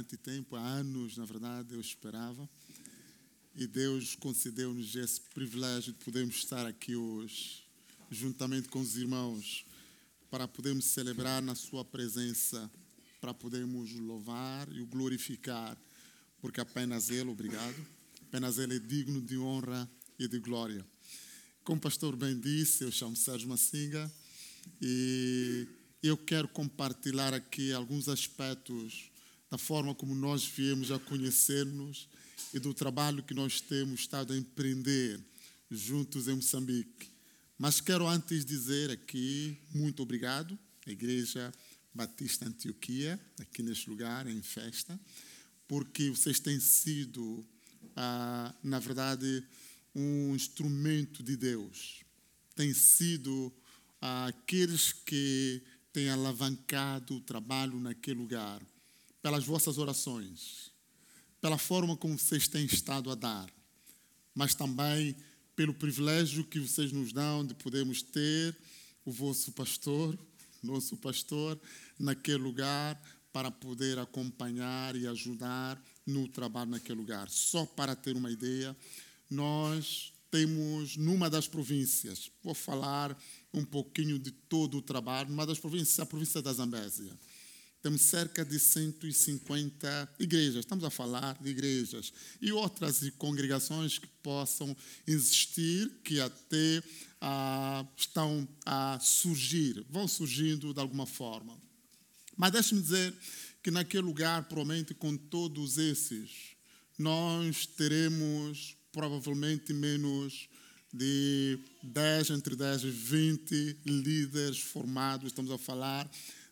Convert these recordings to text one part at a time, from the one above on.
bastante tempo, há anos, na verdade, eu esperava. E Deus concedeu-nos esse privilégio de podermos estar aqui hoje, juntamente com os irmãos, para podermos celebrar na Sua presença, para podermos louvar e o glorificar, porque apenas Ele, obrigado, apenas Ele é digno de honra e de glória. Como o pastor bem disse, eu chamo Sérgio Massinga e eu quero compartilhar aqui alguns aspectos da forma como nós viemos a conhecer-nos e do trabalho que nós temos estado a empreender juntos em Moçambique. Mas quero antes dizer aqui muito obrigado à Igreja Batista Antioquia, aqui neste lugar, em festa, porque vocês têm sido, ah, na verdade, um instrumento de Deus. Têm sido ah, aqueles que têm alavancado o trabalho naquele lugar, pelas vossas orações, pela forma como vocês têm estado a dar, mas também pelo privilégio que vocês nos dão de podermos ter o vosso pastor, nosso pastor, naquele lugar para poder acompanhar e ajudar no trabalho naquele lugar. Só para ter uma ideia, nós temos numa das províncias, vou falar um pouquinho de todo o trabalho, numa das províncias, a província da Zambésia. Temos cerca de 150 igrejas, estamos a falar de igrejas, e outras congregações que possam existir, que até ah, estão a surgir, vão surgindo de alguma forma. Mas deixe-me dizer que naquele lugar, provavelmente com todos esses, nós teremos provavelmente menos de 10, entre 10 e 20 líderes formados, estamos a falar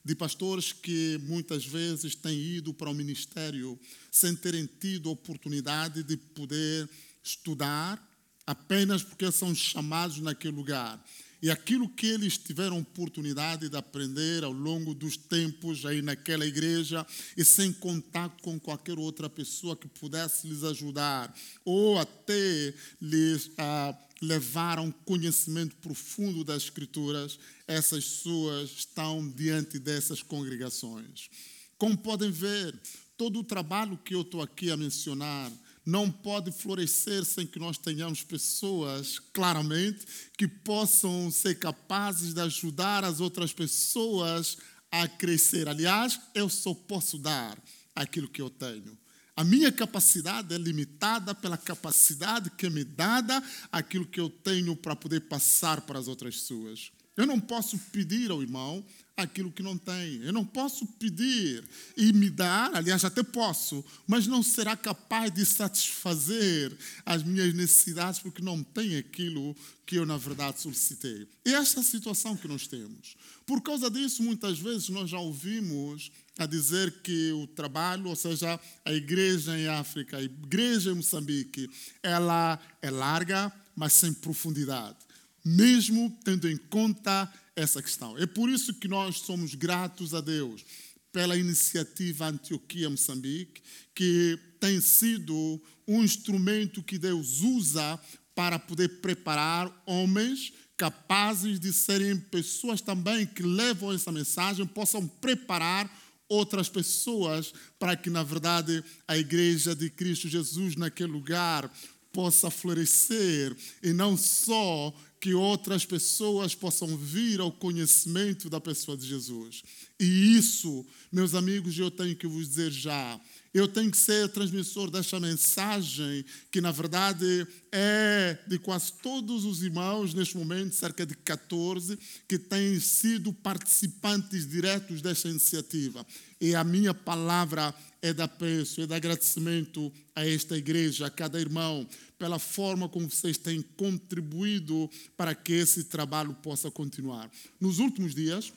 de pastores que muitas vezes têm ido para o ministério sem terem tido oportunidade de poder estudar, apenas porque são chamados naquele lugar. E aquilo que eles tiveram oportunidade de aprender ao longo dos tempos aí naquela igreja e sem contato com qualquer outra pessoa que pudesse lhes ajudar ou até lhes ah, levar a um conhecimento profundo das Escrituras, essas pessoas estão diante dessas congregações. Como podem ver, todo o trabalho que eu estou aqui a mencionar não pode florescer sem que nós tenhamos pessoas, claramente, que possam ser capazes de ajudar as outras pessoas a crescer. Aliás, eu só posso dar aquilo que eu tenho. A minha capacidade é limitada pela capacidade que me dada aquilo que eu tenho para poder passar para as outras pessoas. Eu não posso pedir ao irmão aquilo que não tem. Eu não posso pedir e me dar, aliás, até posso, mas não será capaz de satisfazer as minhas necessidades porque não tem aquilo que eu, na verdade, solicitei. E esta é a situação que nós temos. Por causa disso, muitas vezes nós já ouvimos a dizer que o trabalho, ou seja, a igreja em África, a igreja em Moçambique, ela é larga, mas sem profundidade. Mesmo tendo em conta essa questão. É por isso que nós somos gratos a Deus pela iniciativa Antioquia Moçambique, que tem sido um instrumento que Deus usa para poder preparar homens capazes de serem pessoas também que levam essa mensagem, possam preparar outras pessoas para que, na verdade, a igreja de Cristo Jesus naquele lugar possa florescer e não só que outras pessoas possam vir ao conhecimento da pessoa de Jesus. E isso, meus amigos, eu tenho que vos dizer já. Eu tenho que ser transmissor desta mensagem, que na verdade é de quase todos os irmãos, neste momento, cerca de 14, que têm sido participantes diretos desta iniciativa. E a minha palavra é de apreço, é de agradecimento a esta igreja, a cada irmão, pela forma como vocês têm contribuído para que esse trabalho possa continuar. Nos últimos dias,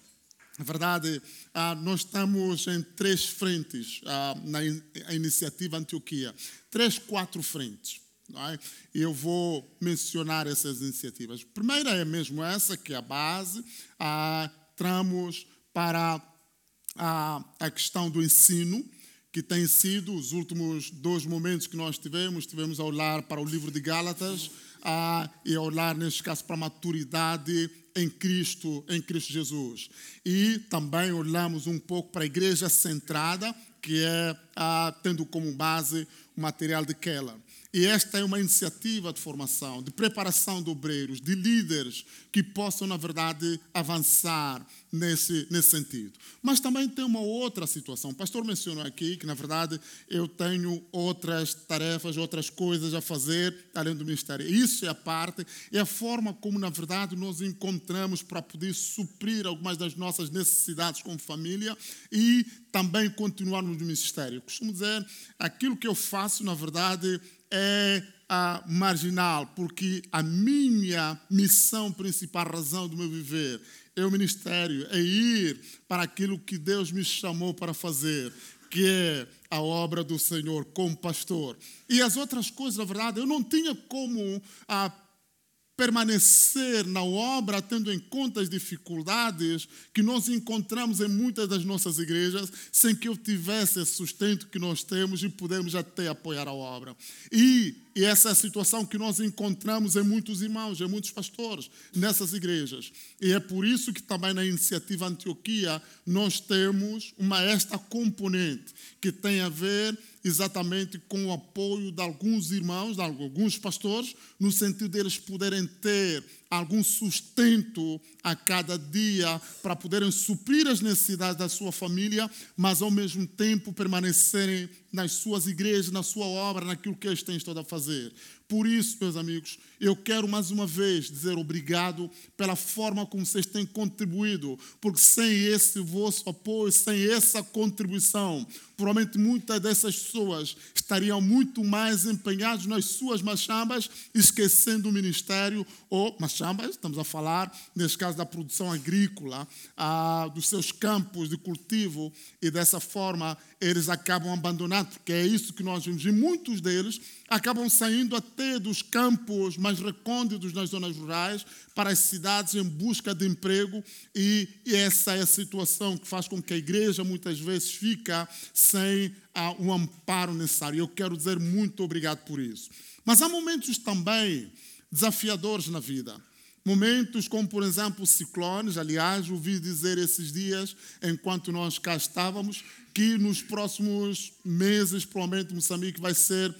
na verdade, ah, nós estamos em três frentes ah, na iniciativa Antioquia. Três, quatro frentes. É? Eu vou mencionar essas iniciativas. A primeira é mesmo essa, que é a base. Ah, tramos para a questão do ensino que tem sido os últimos dois momentos que nós tivemos. Tivemos a olhar para o livro de Gálatas e a olhar, neste caso, para a maturidade em Cristo, em Cristo Jesus. E também olhamos um pouco para a igreja centrada, que é ah, tendo como base o material de Keller. E esta é uma iniciativa de formação, de preparação de obreiros, de líderes que possam, na verdade, avançar nesse, nesse sentido. Mas também tem uma outra situação. O pastor mencionou aqui que, na verdade, eu tenho outras tarefas, outras coisas a fazer além do ministério. Isso é a parte, é a forma como, na verdade, nós encontramos para poder suprir algumas das nossas necessidades como família e também continuarmos no ministério. Eu costumo dizer, aquilo que eu faço, na verdade, é a marginal, porque a minha missão principal, a razão do meu viver, é o ministério, é ir para aquilo que Deus me chamou para fazer, que é a obra do Senhor como pastor. E as outras coisas, na verdade, eu não tinha como a ah, permanecer na obra, tendo em conta as dificuldades que nós encontramos em muitas das nossas igrejas, sem que eu tivesse esse sustento que nós temos e podemos até apoiar a obra. E, e essa é a situação que nós encontramos em muitos irmãos, em muitos pastores nessas igrejas. E é por isso que também na iniciativa Antioquia nós temos uma esta componente que tem a ver exatamente com o apoio de alguns irmãos, de alguns pastores, no sentido deles poderem ter algum sustento a cada dia para poderem suprir as necessidades da sua família, mas ao mesmo tempo permanecerem nas suas igrejas, na sua obra, naquilo que eles têm estado a fazer. Por isso, meus amigos, eu quero mais uma vez dizer obrigado pela forma como vocês têm contribuído, porque sem esse vosso apoio, sem essa contribuição, provavelmente muitas dessas pessoas estariam muito mais empenhadas nas suas machambas, esquecendo o ministério, ou machambas, estamos a falar, neste caso, da produção agrícola, ah, dos seus campos de cultivo, e dessa forma eles acabam abandonando, porque é isso que nós vimos, e muitos deles acabam saindo até dos campos mais recônditos nas zonas rurais para as cidades em busca de emprego e essa é a situação que faz com que a igreja muitas vezes fica sem ah, o amparo necessário. Eu quero dizer muito obrigado por isso. Mas há momentos também desafiadores na vida. Momentos como, por exemplo, ciclones. Aliás, ouvi dizer esses dias, enquanto nós cá estávamos, que nos próximos meses, provavelmente, Moçambique vai ser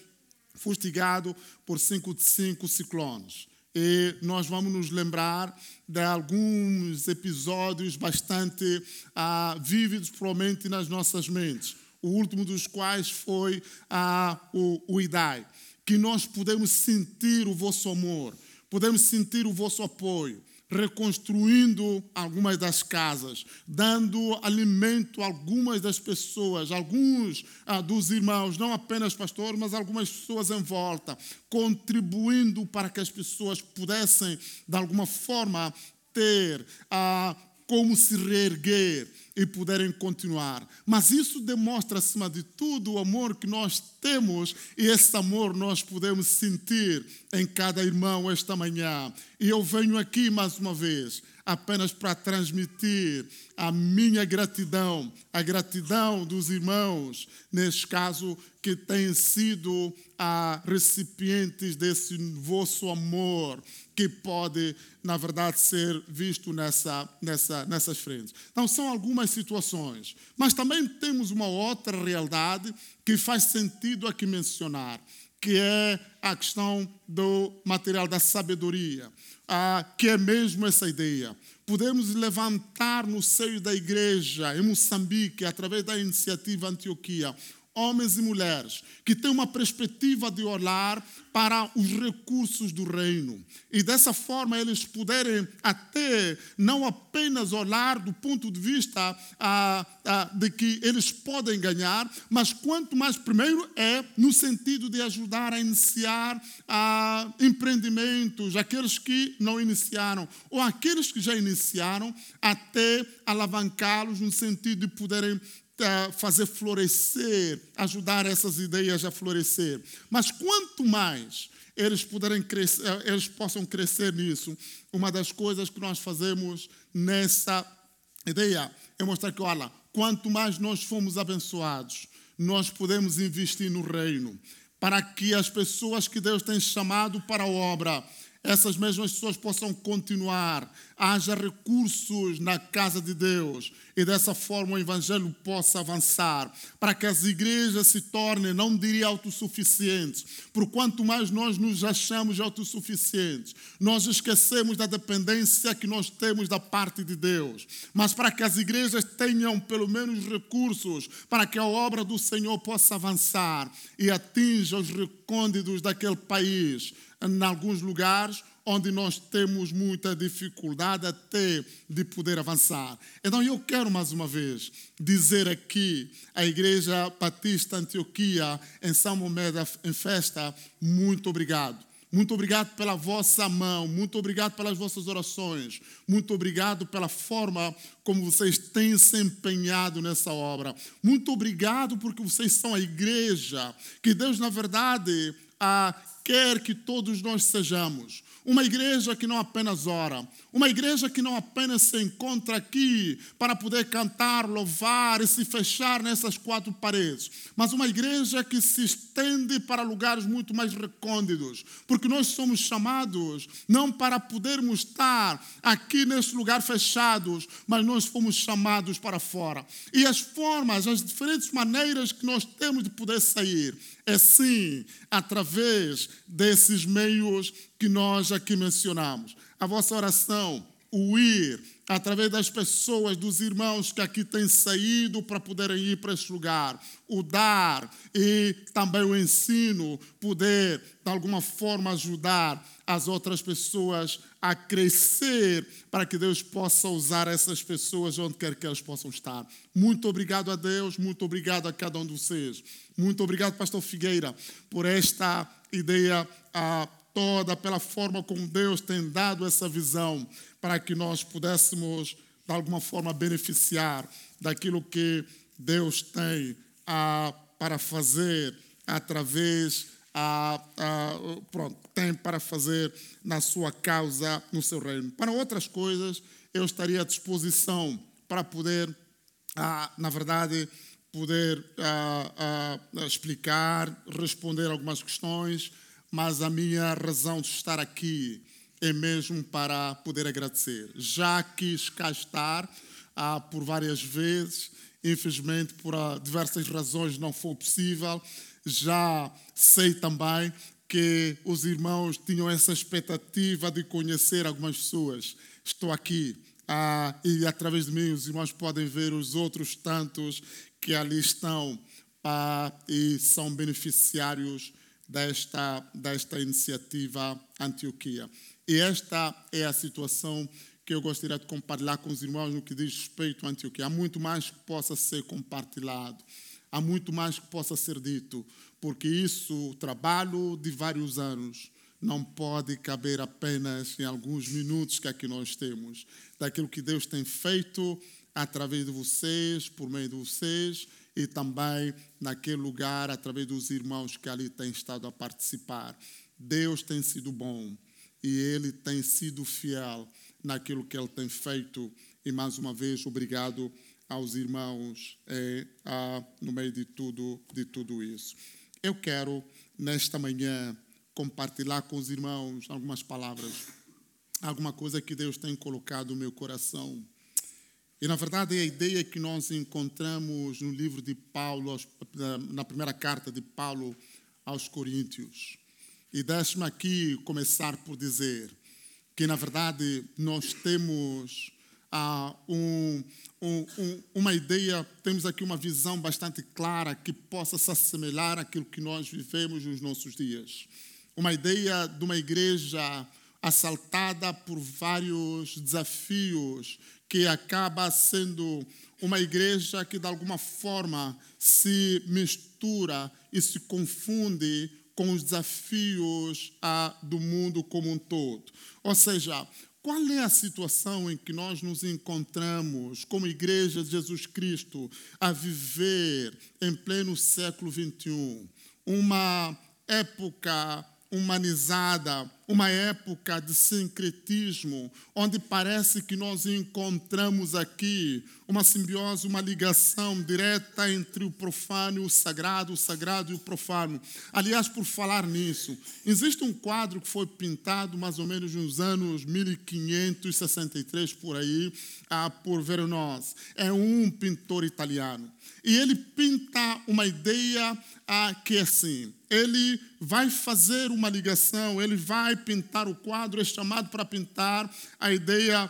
fustigado por cinco, cinco ciclones. E nós vamos nos lembrar de alguns episódios bastante ah, vívidos, provavelmente, nas nossas mentes. O último dos quais foi ah, o, o Idai. Que nós podemos sentir o vosso amor, podemos sentir o vosso apoio, reconstruindo algumas das casas, dando alimento a algumas das pessoas, alguns ah, dos irmãos, não apenas pastores, mas algumas pessoas em volta, contribuindo para que as pessoas pudessem, de alguma forma, ter ah, como se reerguer e puderem continuar. Mas isso demonstra, acima de tudo, o amor que nós temos e esse amor nós podemos sentir em cada irmão esta manhã. E eu venho aqui mais uma vez apenas para transmitir a minha gratidão, a gratidão dos irmãos, neste caso, que têm sido a recipientes desse vosso amor, que pode, na verdade, ser visto nessa, nessa, nessas frentes. Então, são algumas situações. Mas também temos uma outra realidade que faz sentido aqui mencionar, que é a questão do material da sabedoria, ah, que é mesmo essa ideia. Podemos levantar no seio da igreja em Moçambique, através da iniciativa Antioquia, homens e mulheres que têm uma perspectiva de olhar para os recursos do reino. E dessa forma eles puderem até não apenas olhar do ponto de vista ah, ah, de que eles podem ganhar, mas quanto mais, primeiro, é no sentido de ajudar a iniciar ah, empreendimentos, aqueles que não iniciaram, ou aqueles que já iniciaram, até alavancá-los no sentido de poderem fazer florescer, ajudar essas ideias a florescer. Mas quanto mais eles puderem crescer, eles possam crescer nisso, uma das coisas que nós fazemos nessa ideia é mostrar que, olha, quanto mais nós fomos abençoados, nós podemos investir no reino, para que as pessoas que Deus tem chamado para a obra, essas mesmas pessoas possam continuar, haja recursos na casa de Deus e dessa forma o Evangelho possa avançar, para que as igrejas se tornem, não diria autossuficientes, por quanto mais nós nos achamos autossuficientes, nós esquecemos da dependência que nós temos da parte de Deus, mas para que as igrejas tenham pelo menos recursos para que a obra do Senhor possa avançar e atinja os recônditos daquele país em alguns lugares onde nós temos muita dificuldade até de poder avançar. Então eu quero mais uma vez dizer aqui à Igreja Batista Antioquia em São Momeda em festa, muito obrigado. Muito obrigado pela vossa mão, muito obrigado pelas vossas orações, muito obrigado pela forma como vocês têm se empenhado nessa obra. Muito obrigado porque vocês são a igreja que Deus, na verdade, a quer que todos nós sejamos. Uma igreja que não apenas ora, uma igreja que não apenas se encontra aqui para poder cantar, louvar e se fechar nessas quatro paredes, mas uma igreja que se estende para lugares muito mais recônditos, porque nós somos chamados não para podermos estar aqui nesse lugar fechados, mas nós fomos chamados para fora. E as formas, as diferentes maneiras que nós temos de poder sair é sim através desses meios que nós aqui mencionamos. A vossa oração, o ir, através das pessoas, dos irmãos que aqui têm saído para poderem ir para esse lugar, o dar e também o ensino, poder de alguma forma ajudar as outras pessoas a crescer para que Deus possa usar essas pessoas onde quer que elas possam estar. Muito obrigado a Deus, muito obrigado a cada um de vocês. Muito obrigado, Pastor Figueira, por esta ideia a, toda, pela forma como Deus tem dado essa visão para que nós pudéssemos, de alguma forma, beneficiar daquilo que Deus tem a, para fazer através a, a, pronto, tem para fazer na sua causa, no seu reino. Para outras coisas, eu estaria à disposição para poder, ah, na verdade, poder ah, ah, explicar, responder algumas questões, mas a minha razão de estar aqui é mesmo para poder agradecer. Já quis cá estar ah, por várias vezes, infelizmente por diversas razões não foi possível. Já sei também que os irmãos tinham essa expectativa de conhecer algumas pessoas. Estou aqui ah, e através de mim os irmãos podem ver os outros tantos que ali estão e são beneficiários desta, desta iniciativa Antioquia. E esta é a situação que eu gostaria de compartilhar com os irmãos no que diz respeito à Antioquia. Há muito mais que possa ser compartilhado, há muito mais que possa ser dito, porque isso, trabalho de vários anos, não pode caber apenas em alguns minutos que aqui nós temos, daquilo que Deus tem feito através de vocês, por meio de vocês, e também naquele lugar, através dos irmãos que ali têm estado a participar. Deus tem sido bom e Ele tem sido fiel naquilo que Ele tem feito. E mais uma vez, obrigado aos irmãos é, a, no meio de tudo, de tudo isso. Eu quero, nesta manhã, compartilhar com os irmãos algumas palavras, alguma coisa que Deus tem colocado no meu coração e na verdade a ideia que nós encontramos no livro de Paulo, na primeira carta de Paulo aos Coríntios. E deixe-me aqui começar por dizer que na verdade nós temos ah, um, um, uma ideia, temos aqui uma visão bastante clara que possa se assemelhar àquilo que nós vivemos nos nossos dias. Uma ideia de uma igreja assaltada por vários desafios que acaba sendo uma igreja que de alguma forma se mistura e se confunde com os desafios ah, do mundo como um todo. Ou seja, qual é a situação em que nós nos encontramos como Igreja de Jesus Cristo a viver em pleno século XXI? Uma época humanizada, uma época de sincretismo, onde parece que nós encontramos aqui uma simbiose, uma ligação direta entre o profano e o sagrado, o sagrado e o profano. Aliás, por falar nisso, existe um quadro que foi pintado mais ou menos nos anos 1563 por aí, ah, por Veronese. É um pintor italiano. E ele pinta uma ideia ah, que é assim: ele vai fazer uma ligação, ele vai pintar o quadro, é chamado para pintar a ideia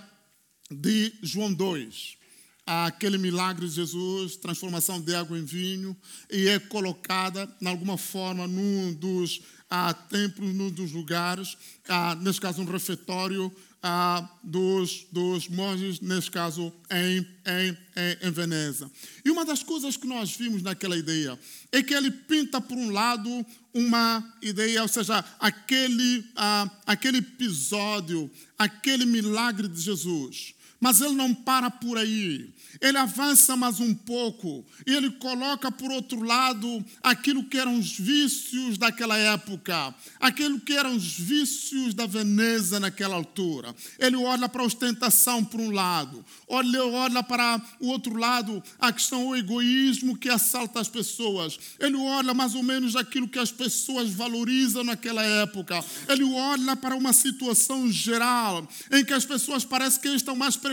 de João 2. Aquele milagre de Jesus, transformação de água em vinho, e é colocada, de alguma forma, num dos ah, templos, num dos lugares, ah, nesse caso, um refeitório ah, dos, dos monges, nesse caso em, em, em, Veneza. E uma das coisas que nós vimos naquela ideia é que ele pinta, por um lado, uma ideia, ou seja, aquele, ah, aquele episódio, aquele milagre de Jesus. Mas ele não para por aí ele avança mais um pouco e ele coloca por outro lado aquilo que eram os vícios daquela época, aquilo que eram os vícios da Veneza naquela altura. Ele olha para a ostentação por um lado, olha, olha para o outro lado a questão do egoísmo que assalta as pessoas. Ele olha mais ou menos aquilo que as pessoas valorizam naquela época. Ele olha para uma situação geral em que as pessoas parecem que estão mais preocupadas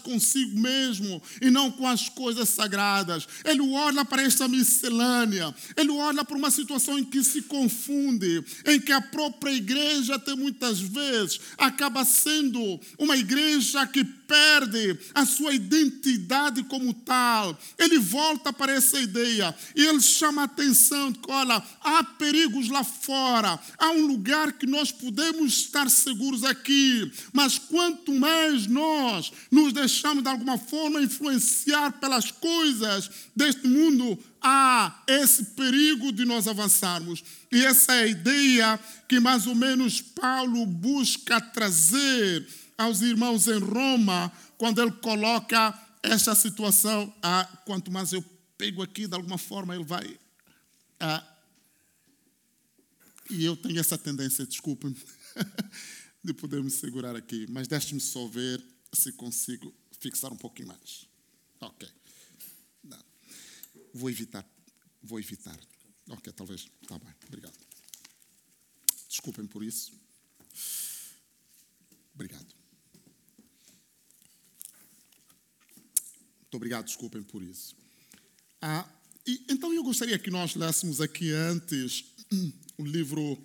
consigo mesmo e não com as coisas sagradas. Ele olha para esta miscelânea, ele olha para uma situação em que se confunde, em que a própria igreja, até muitas vezes, acaba sendo uma igreja que perde a sua identidade como tal. Ele volta para essa ideia e ele chama a atenção: que, olha, há perigos lá fora, há um lugar que nós podemos estar seguros aqui, mas quanto mais nós nos deixamos de alguma forma influenciar pelas coisas deste mundo, há esse perigo de nós avançarmos. E essa é a ideia que mais ou menos Paulo busca trazer aos irmãos em Roma, quando ele coloca essa situação, ah, quanto mais eu pego aqui, de alguma forma ele vai. Ah, e eu tenho essa tendência, desculpem, de poder me segurar aqui, mas deixe-me só ver se consigo fixar um pouquinho mais. Ok. Não. Vou evitar. Vou evitar. Ok, talvez. Está bem, obrigado. Desculpem por isso. Obrigado. Muito obrigado, desculpem por isso. Ah, e, então eu gostaria que nós lêssemos aqui antes o livro,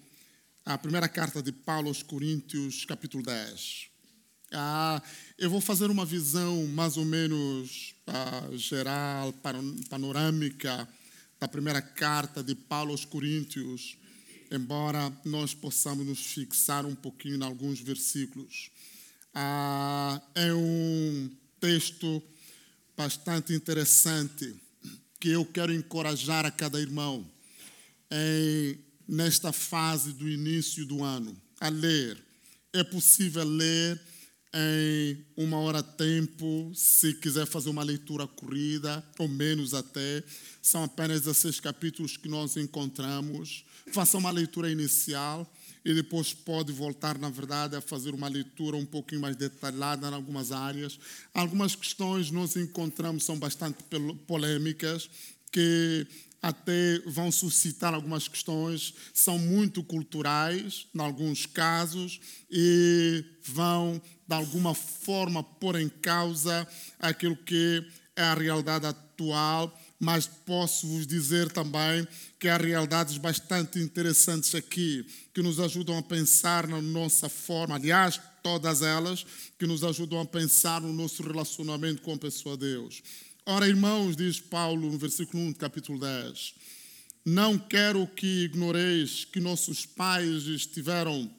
a primeira carta de Paulo aos Coríntios, capítulo 10. Ah, eu vou fazer uma visão mais ou menos ah, geral, panorâmica, da primeira carta de Paulo aos Coríntios, embora nós possamos nos fixar um pouquinho em alguns versículos. Ah, é um texto bastante interessante que eu quero encorajar a cada irmão em, nesta fase do início do ano a ler. É possível ler em uma hora tempo, se quiser fazer uma leitura corrida, ou menos até. São apenas 16 capítulos que nós encontramos. Faça uma leitura inicial e depois pode voltar, na verdade, a fazer uma leitura um pouquinho mais detalhada em algumas áreas. Algumas questões nós encontramos são bastante polêmicas, que até vão suscitar algumas questões, são muito culturais, em alguns casos, e vão, de alguma forma, pôr em causa aquilo que é a realidade atual mas posso vos dizer também que há realidades bastante interessantes aqui, que nos ajudam a pensar na nossa forma, aliás, todas elas, que nos ajudam a pensar no nosso relacionamento com a pessoa de Deus. Ora, irmãos, diz Paulo no versículo 1 do capítulo 10, não quero que ignoreis que nossos pais estiveram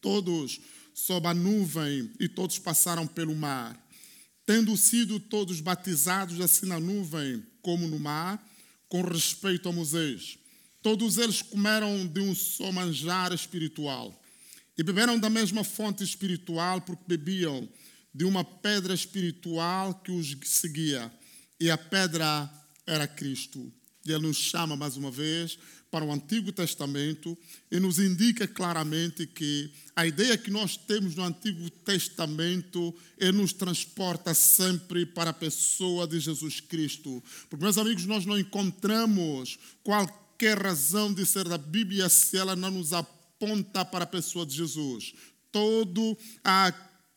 todos sob a nuvem e todos passaram pelo mar, tendo sido todos batizados assim na nuvem como no mar, com respeito a Moisés. Todos eles comeram de um só manjar espiritual e beberam da mesma fonte espiritual, porque bebiam de uma pedra espiritual que os seguia, e a pedra era Cristo. E ele nos chama mais uma vez para o Antigo Testamento e nos indica claramente que a ideia que nós temos no Antigo Testamento é nos transporta sempre para a pessoa de Jesus Cristo. Porque, meus amigos, nós não encontramos qualquer razão de ser da Bíblia se ela não nos aponta para a pessoa de Jesus. Todo a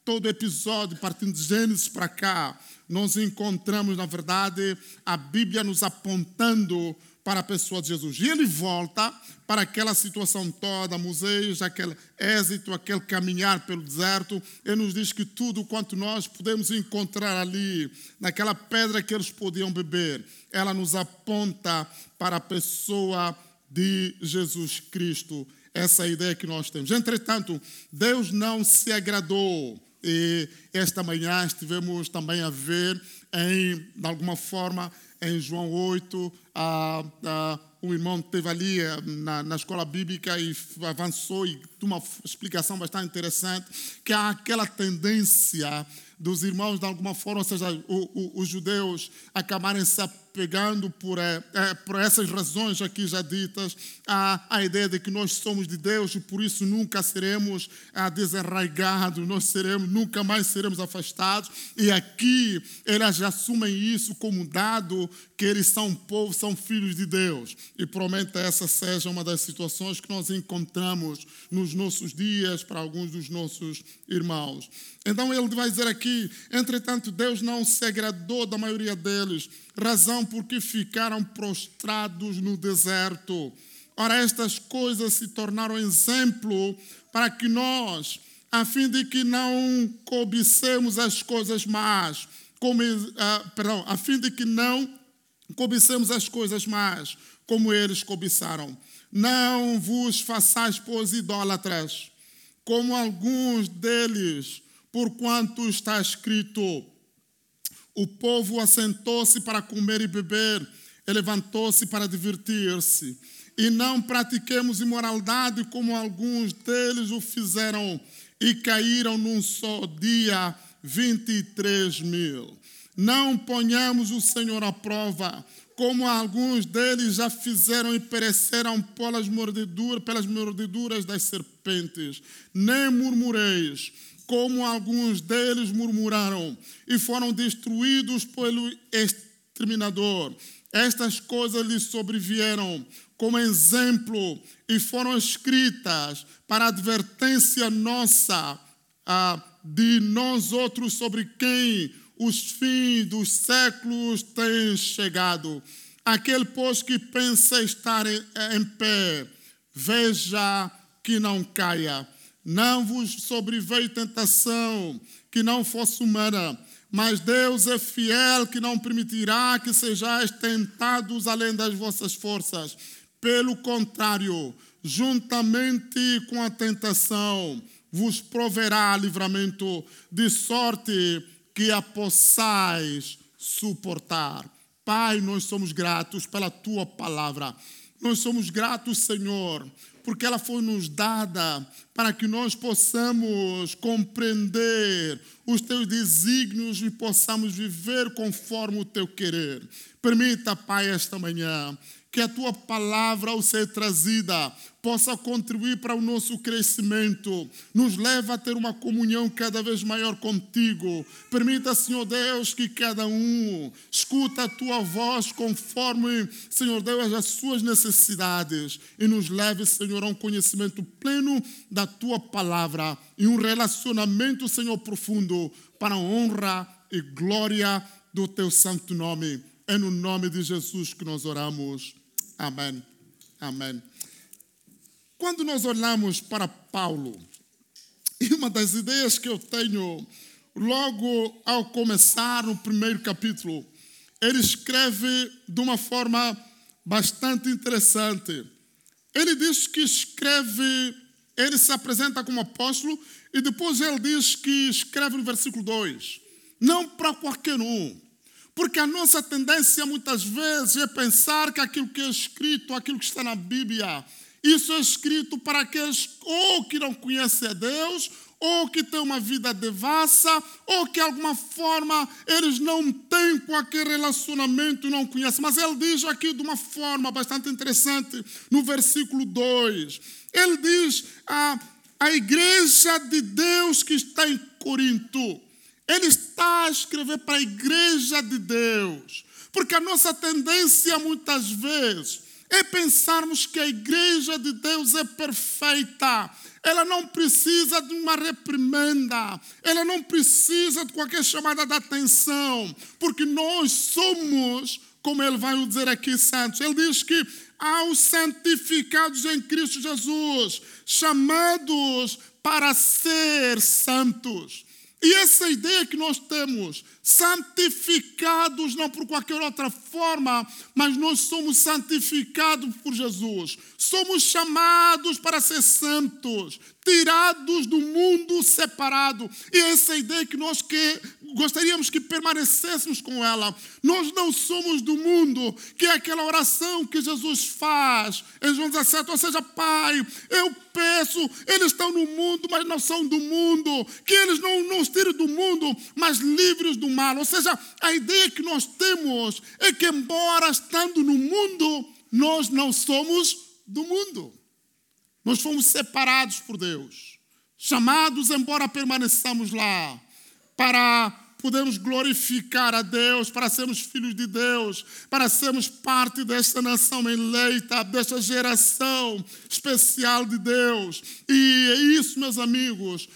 todo episódio, partindo de Gênesis para cá, nós encontramos, na verdade, a Bíblia nos apontando para a pessoa de Jesus. E ele volta para aquela situação toda, Moisés, aquele êxito, aquele caminhar pelo deserto. Ele nos diz que tudo quanto nós podemos encontrar ali, naquela pedra que eles podiam beber, ela nos aponta para a pessoa de Jesus Cristo. Essa é a ideia que nós temos. Entretanto, Deus não se agradou. E esta manhã estivemos também a ver, em, de alguma forma, em João 8, ah, ah, um irmão esteve ali eh, na, na, escola bíblica e avançou e de uma explicação bastante interessante, que há aquela tendência dos irmãos, de alguma forma, ou seja, o, o, os judeus acabarem se pegando por, é, é, por essas razões aqui já ditas, a, a ideia de que nós somos de Deus e por isso nunca seremos ah, desarraigados, nós seremos, nunca mais seremos afastados. E aqui eles assumem isso como dado que eles são povo, são filhos de Deus. E provavelmente essa seja uma das situações que nós encontramos nos nossos dias para alguns dos nossos irmãos. Então ele vai dizer aqui: entretanto, Deus não se agradou da maioria deles razão porque ficaram prostrados no deserto. Ora, estas coisas se tornaram exemplo para que nós, a fim de que não cobicemos as coisas más, como, uh, perdão, a fim de que não cobicemos as coisas más, como eles cobiçaram. Não vos façais, pois, idólatras, como alguns deles, porquanto está escrito: o povo assentou-se para comer e beber, e levantou-se para divertir-se. E não pratiquemos imoralidade como alguns deles o fizeram, e caíram num só dia 23 mil. Não ponhamos o Senhor à prova, como alguns deles já fizeram e pereceram pelas mordeduras, pelas mordeduras das serpentes. Nem murmureis como alguns deles murmuraram e foram destruídos pelo exterminador. Estas coisas lhes sobrevieram como exemplo e foram escritas para advertência nossa ah, de nós outros sobre quem os fins dos séculos têm chegado. Aquele, pois, que pensa estar em, em pé, veja que não caia. Não vos sobreveio tentação que não fosse humana, mas Deus é fiel que não permitirá que sejais tentados além das vossas forças. Pelo contrário, juntamente com a tentação, vos proverá livramento, de sorte que a possais suportar. Pai, nós somos gratos pela tua palavra. Nós somos gratos, Senhor, porque ela foi nos dada para que nós possamos compreender os teus desígnios e possamos viver conforme o teu querer. Permita, Pai, esta manhã que a tua palavra, ao ser trazida, possa contribuir para o nosso crescimento, nos leve a ter uma comunhão cada vez maior contigo. Permita, Senhor Deus, que cada um escuta a tua voz conforme, Senhor Deus, as suas necessidades e nos leve, Senhor, a um conhecimento pleno da tua palavra e um relacionamento, Senhor, profundo para a honra e glória do teu santo nome. É no nome de Jesus que nós oramos. Amém. Amém. Quando nós olhamos para Paulo, e uma das ideias que eu tenho logo ao começar no primeiro capítulo, ele escreve de uma forma bastante interessante. Ele diz que escreve, ele se apresenta como apóstolo, e depois ele diz que escreve no versículo 2: não para qualquer um, porque a nossa tendência muitas vezes é pensar que aquilo que é escrito, aquilo que está na Bíblia, isso é escrito para aqueles ou que não conhecem a Deus, ou que têm uma vida devassa, ou que de alguma forma eles não têm qualquer relacionamento não conhecem. Mas ele diz aqui de uma forma bastante interessante, no versículo 2. Ele diz: a, a igreja de Deus que está em Corinto. Ele está a escrever para a igreja de Deus. Porque a nossa tendência muitas vezes é pensarmos que a igreja de Deus é perfeita. Ela não precisa de uma reprimenda, ela não precisa de qualquer chamada de atenção, porque nós somos, como ele vai dizer aqui, santos. Ele diz que aos santificados em Cristo Jesus, chamados para ser santos. E essa ideia que nós temos, santificados não por qualquer outra forma, mas nós somos santificados por Jesus. Somos chamados para ser santos, tirados do mundo separado. E essa ideia que nós que gostaríamos que permanecêssemos com ela. Nós não somos do mundo, que é aquela oração que Jesus faz em João 17, ou seja, Pai, eu peço, eles estão no mundo, mas não são do mundo, que eles não nos tirem do mundo, mas livres do mal. Ou seja, a ideia que nós temos é que, embora estando no mundo, nós não somos do mundo. Nós fomos separados por Deus, chamados, embora permaneçamos lá, para podermos glorificar a Deus, para sermos filhos de Deus, para sermos parte desta nação eleita, desta geração especial de Deus. E é isso, meus amigos,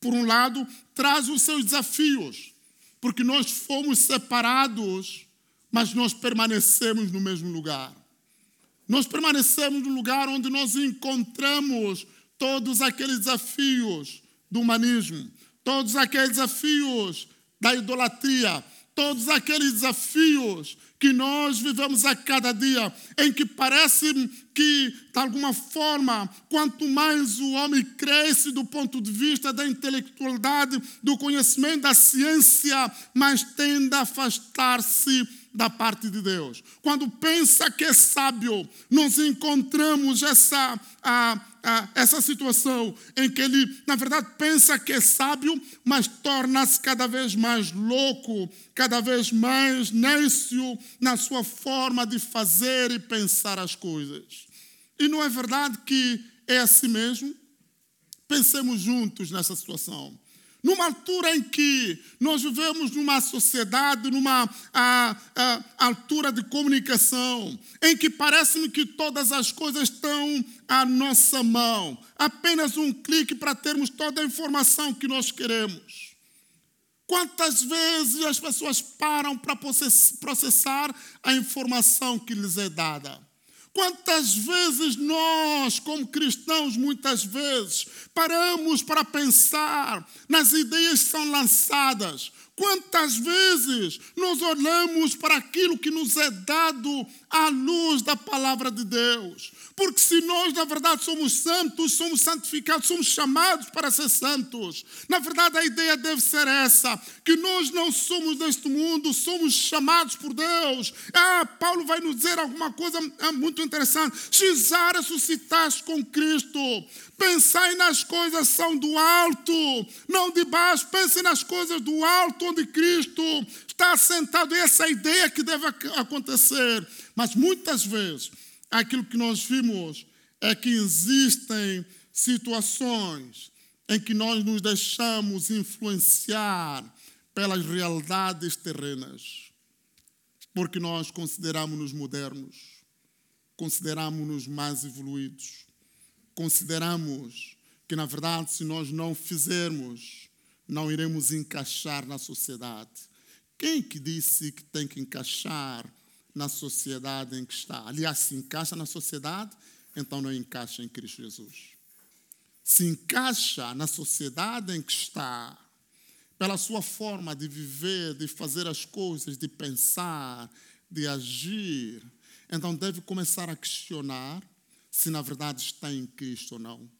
por um lado, traz os seus desafios, porque nós fomos separados, mas nós permanecemos no mesmo lugar. Nós permanecemos no lugar onde nós encontramos todos aqueles desafios do humanismo, todos aqueles desafios da idolatria, todos aqueles desafios que nós vivemos a cada dia, em que parece que, de alguma forma, quanto mais o homem cresce do ponto de vista da intelectualidade, do conhecimento, da ciência, mais tende a afastar-se da parte de Deus. Quando pensa que é sábio, nós encontramos essa, a, a, essa situação em que ele, na verdade, pensa que é sábio, mas torna-se cada vez mais louco, cada vez mais nécio na sua forma de fazer e pensar as coisas. E não é verdade que é assim mesmo? Pensemos juntos nessa situação. Numa altura em que nós vivemos numa sociedade, numa a, a, altura de comunicação, em que parece-me que todas as coisas estão à nossa mão, apenas um clique para termos toda a informação que nós queremos. Quantas vezes as pessoas param para processar a informação que lhes é dada? Quantas vezes nós, como cristãos, muitas vezes, paramos para pensar nas ideias que são lançadas, Quantas vezes nós olhamos para aquilo que nos é dado à luz da palavra de Deus? Porque se nós, na verdade, somos santos, somos santificados, somos chamados para ser santos. Na verdade, a ideia deve ser essa: que nós não somos deste mundo, somos chamados por Deus. Ah, Paulo vai nos dizer alguma coisa é muito interessante. Se já ressuscitaste com Cristo, Pensai nas coisas são do alto, não de baixo. Pensem nas coisas do alto, onde Cristo está sentado. Essa é a ideia que deve acontecer. Mas muitas vezes, aquilo que nós vimos é que existem situações em que nós nos deixamos influenciar pelas realidades terrenas, porque nós consideramos-nos modernos, consideramos-nos mais evoluídos consideramos que, na verdade, se nós não fizermos, não iremos encaixar na sociedade. Quem que disse que tem que encaixar na sociedade em que está? Aliás, se encaixa na sociedade, então não encaixa em Cristo Jesus. Se encaixa na sociedade em que está, pela sua forma de viver, de fazer as coisas, de pensar, de agir, então deve começar a questionar se na verdade está em Cristo ou não.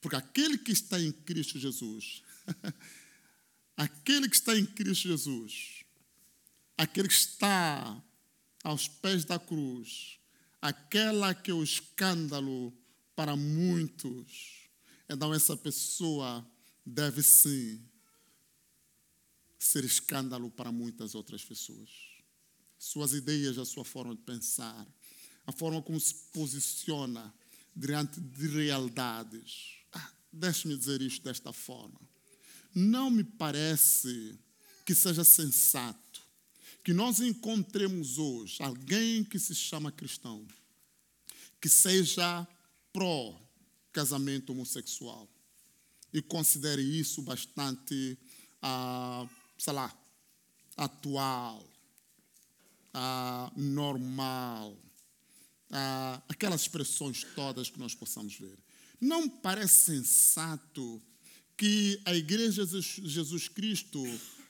Porque aquele que está em Cristo Jesus, aquele que está em Cristo Jesus, aquele que está aos pés da cruz, aquela que é o escândalo para muitos, então essa pessoa deve sim ser escândalo para muitas outras pessoas. Suas ideias, a sua forma de pensar, a forma como se posiciona diante de realidades. Ah, Deixe-me dizer isto desta forma. Não me parece que seja sensato que nós encontremos hoje alguém que se chama cristão, que seja pró casamento homossexual e considere isso bastante, ah, sei lá, atual, ah, normal, ah, aquelas expressões todas que nós possamos ver. Não parece sensato que a Igreja de Jesus Cristo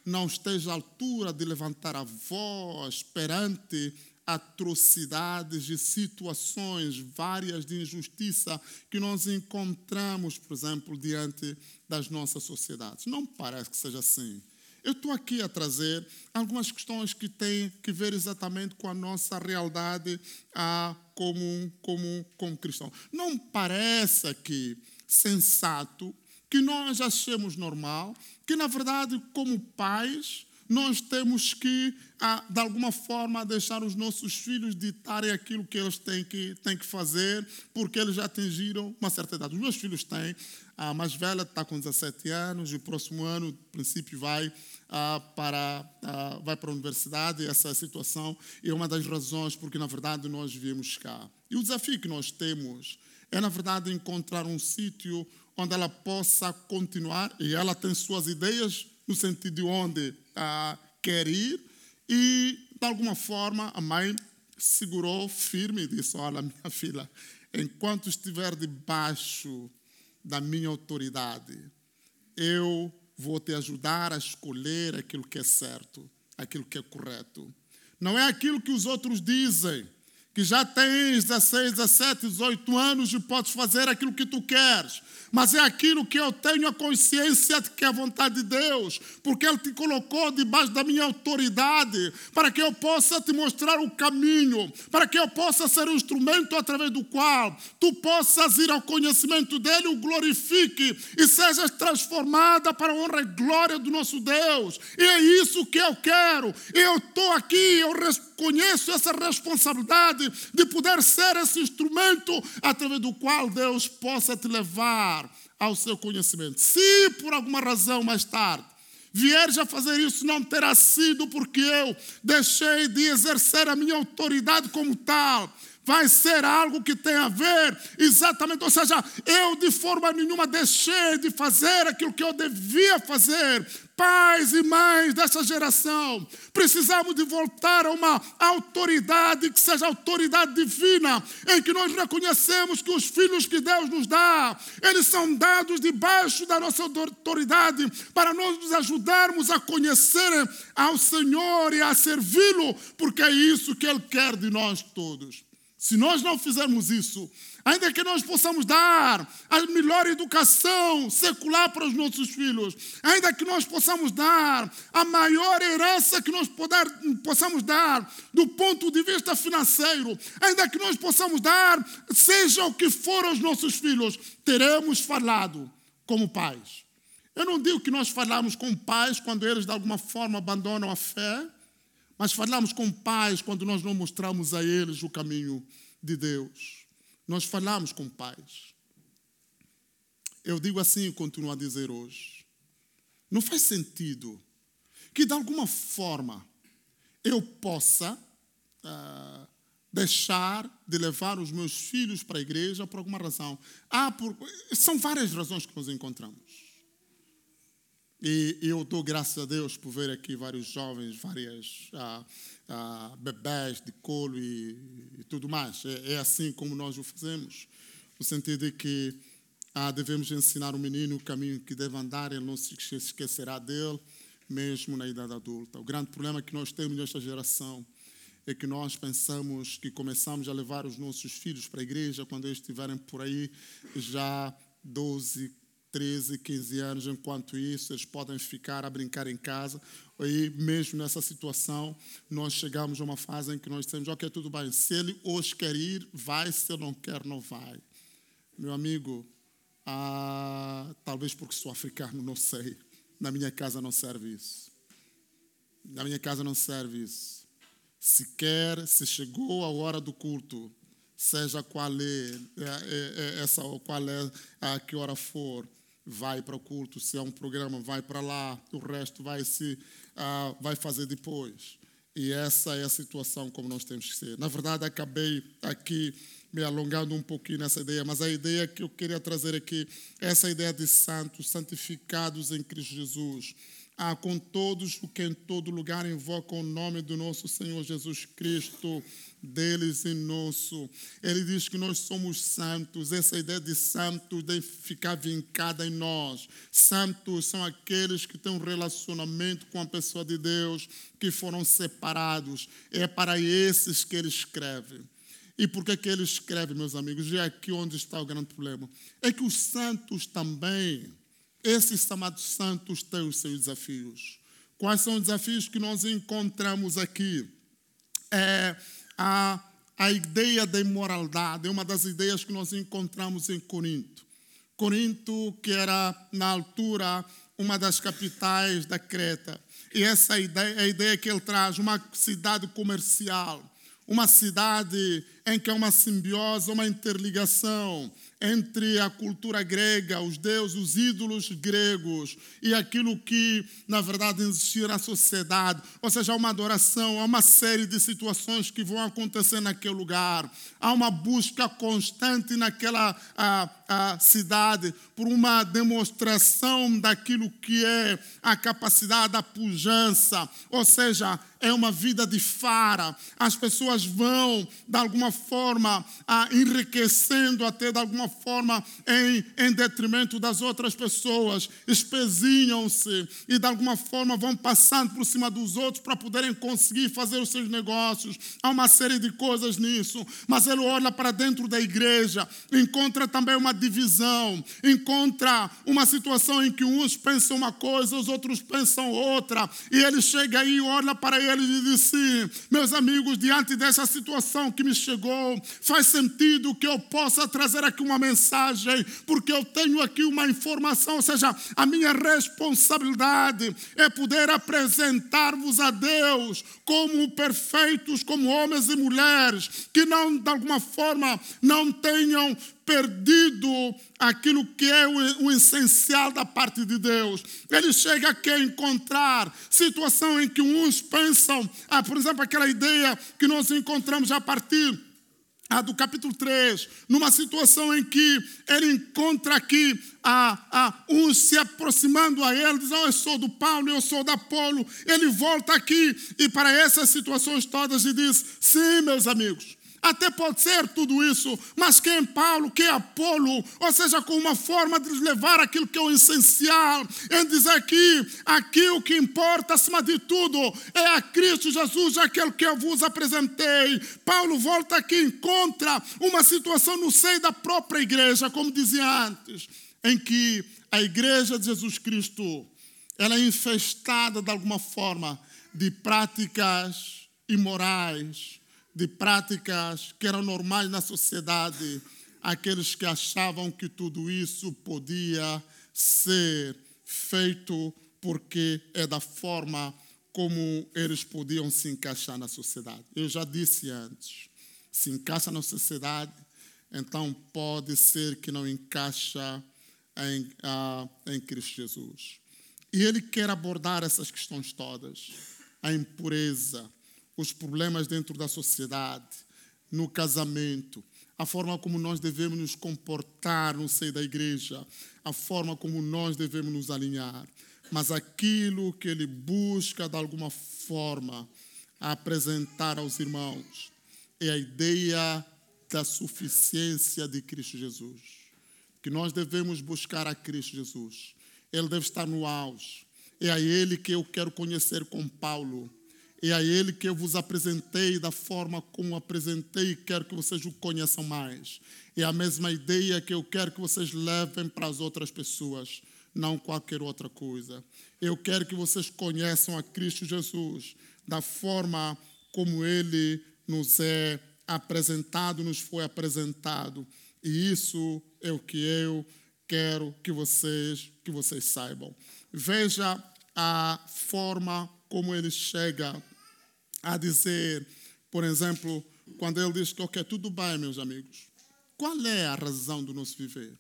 não esteja à altura de levantar a voz perante atrocidades e situações várias de injustiça que nós encontramos, por exemplo, diante das nossas sociedades. Não parece que seja assim. Eu estou aqui a trazer algumas questões que têm que ver exatamente com a nossa realidade ah, como, como, como cristão. Não parece aqui sensato que nós achemos normal, que na verdade, como pais, nós temos que, ah, de alguma forma, deixar os nossos filhos ditarem aquilo que eles têm que, têm que fazer, porque eles já atingiram uma certa idade. Os meus filhos têm, a mais velha está com 17 anos, e o próximo ano, no princípio, vai ah, para, ah, vai para a universidade. Essa situação é uma das razões porque, na verdade, nós viemos cá. E o desafio que nós temos é, na verdade, encontrar um sítio onde ela possa continuar, e ela tem suas ideias no sentido de onde ah, quer ir, e de alguma forma a mãe segurou firme e disse: Olha, minha filha, enquanto estiver debaixo da minha autoridade, eu vou te ajudar a escolher aquilo que é certo, aquilo que é correto. Não é aquilo que os outros dizem, que já tens 16, 17, 18 anos e podes fazer aquilo que tu queres mas é aquilo que eu tenho a consciência de que é a vontade de Deus, porque Ele te colocou debaixo da minha autoridade, para que eu possa te mostrar o caminho, para que eu possa ser o instrumento através do qual tu possas ir ao conhecimento dEle, o glorifique e sejas transformada para a honra e glória do nosso Deus. E é isso que eu quero. Eu estou aqui, eu reconheço essa responsabilidade de poder ser esse instrumento através do qual Deus possa te levar ao seu conhecimento. Se por alguma razão mais tarde vieres a fazer isso, não terá sido porque eu deixei de exercer a minha autoridade como tal. Vai ser algo que tem a ver exatamente, ou seja, eu de forma nenhuma deixei de fazer aquilo que eu devia fazer, pais e mães dessa geração, precisamos de voltar a uma autoridade que seja autoridade divina, em que nós reconhecemos que os filhos que Deus nos dá, eles são dados debaixo da nossa autoridade para nós nos ajudarmos a conhecer ao Senhor e a servi-lo, porque é isso que Ele quer de nós todos. Se nós não fizermos isso, ainda que nós possamos dar a melhor educação secular para os nossos filhos, ainda que nós possamos dar a maior herança que nós poder, possamos dar do ponto de vista financeiro, ainda que nós possamos dar, seja o que for aos nossos filhos, teremos falado como pais. Eu não digo que nós falamos com pais quando eles de alguma forma abandonam a fé, mas falamos com pais quando nós não mostramos a eles o caminho de Deus. Nós falamos com pais. Eu digo assim e continuo a dizer hoje. Não faz sentido que, de alguma forma, eu possa uh, deixar de levar os meus filhos para a igreja por alguma razão. Ah, por, são várias razões que nós encontramos. E eu dou graças a Deus por ver aqui vários jovens, várias ah, ah, bebés de colo e, e tudo mais. É, é, assim como nós o fazemos, no sentido de que ah, devemos ensinar o menino o caminho que deve andar, ele não se esquecerá dele, mesmo na idade adulta. O grande problema que nós temos nesta geração é que nós pensamos que começamos a levar os nossos filhos para a igreja quando eles estiverem por aí já 12, 13, 15 anos, enquanto isso eles podem ficar a brincar em casa. E mesmo nessa situação, nós chegamos a uma fase em que nós dizemos, ok, tudo bem, se ele hoje quer ir, vai, se ele não quer, não vai. Meu amigo, Ah, talvez porque sou africano, não sei. Na minha casa não serve isso. Na minha casa não serve isso. Se quer, se chegou a hora do culto, seja qual é, é, é, é essa qual é a que hora for, vai para o culto. Se é um programa, vai para lá. O resto vai se ah, vai fazer depois. E essa é a situação como nós temos que ser. Na verdade, acabei aqui me alongando um pouquinho nessa ideia, mas a ideia que eu queria trazer aqui é essa ideia de santos, santificados em Cristo Jesus. Ah, com todos que em todo lugar invocam o nome do nosso Senhor Jesus Cristo, deles e nosso. Ele diz que nós somos santos. Essa ideia de santos deve ficar vincada em nós. Santos são aqueles que têm um relacionamento com a pessoa de Deus, que foram separados. É para esses que ele escreve. E por que, que ele escreve, meus amigos? E é aqui onde está o grande problema. É que os santos também, esses chamados santos, têm os seus desafios. Quais são os desafios que nós encontramos aqui? É a, a ideia da imoralidade, é uma das ideias que nós encontramos em Corinto. Corinto, que era, na altura, uma das capitais da Creta. E essa ideia, a ideia que ele traz, uma cidade comercial, uma cidade em que há uma simbiose, uma interligação entre a cultura grega, os deuses, os ídolos gregos e aquilo que, na verdade, existia na sociedade. Ou seja, há uma adoração, há uma série de situações que vão acontecer naquele lugar. Há uma busca constante naquela a, a cidade por uma demonstração daquilo que é a capacidade da pujança. Ou seja, é uma vida de fara. As pessoas vão, de alguma forma, enriquecendo até de alguma forma em, em detrimento das outras pessoas, espezinham-se e de alguma forma vão passando por cima dos outros para poderem conseguir fazer os seus negócios. Há uma série de coisas nisso, mas ele olha para dentro da igreja, encontra também uma divisão, encontra uma situação em que uns pensam uma coisa, os outros pensam outra, e ele chega aí, olha para ele e diz assim: Meus amigos, diante dessa situação que me chegou, faz sentido que eu possa trazer aqui uma mensagem, porque eu tenho aqui uma informação, ou seja, a minha responsabilidade é poder apresentar-vos a Deus como perfeitos, como homens e mulheres, que não, de alguma forma, não tenham perdido aquilo que é o, o, essencial da parte de Deus. Ele chega aqui a encontrar situação em que uns pensam, ah, por exemplo, aquela ideia que nós encontramos a partir ah, do capítulo 3, numa situação em que ele encontra aqui ah, ah, uns se aproximando a ele, diz: oh, Eu sou do Paulo, eu sou da Apolo. Ele volta aqui e para essas situações todas e diz: Sim, meus amigos, até pode ser tudo isso, mas quem é Paulo, quem é Apolo, ou seja, com uma forma de levar aquilo que é o essencial, em dizer que aqui o que importa acima de tudo é a Cristo Jesus, aquele que eu vos apresentei. Paulo volta aqui e encontra uma situação no seio da própria igreja, como dizia antes, em que a igreja de Jesus Cristo ela é infestada de alguma forma de práticas imorais, de práticas que eram normais na sociedade, aqueles que achavam que tudo isso podia ser feito porque é da forma como eles podiam se encaixar na sociedade. Eu já disse antes, se encaixa na sociedade, então pode ser que não encaixa em, ah, em Cristo Jesus. E ele quer abordar essas questões todas: a impureza, os problemas dentro da sociedade, no casamento, a forma como nós devemos nos comportar no seio da igreja, a forma como nós devemos nos alinhar. Mas aquilo que ele busca de alguma forma apresentar aos irmãos é a ideia da suficiência de Cristo Jesus. Que nós devemos buscar a Cristo Jesus. Ele deve estar no auge. É a Ele que eu quero conhecer com Paulo é a Ele que eu vos apresentei da forma como apresentei e quero que vocês o conheçam mais. É a mesma ideia que eu quero que vocês levem para as outras pessoas, não qualquer outra coisa. Eu quero que vocês conheçam a Cristo Jesus da forma como Ele nos é apresentado, nos foi apresentado. E isso é o que eu quero que vocês, que vocês saibam. Veja a forma como ele chega a dizer, por exemplo, quando ele diz que ok, tudo bem, meus amigos. Qual é a razão do nosso viver?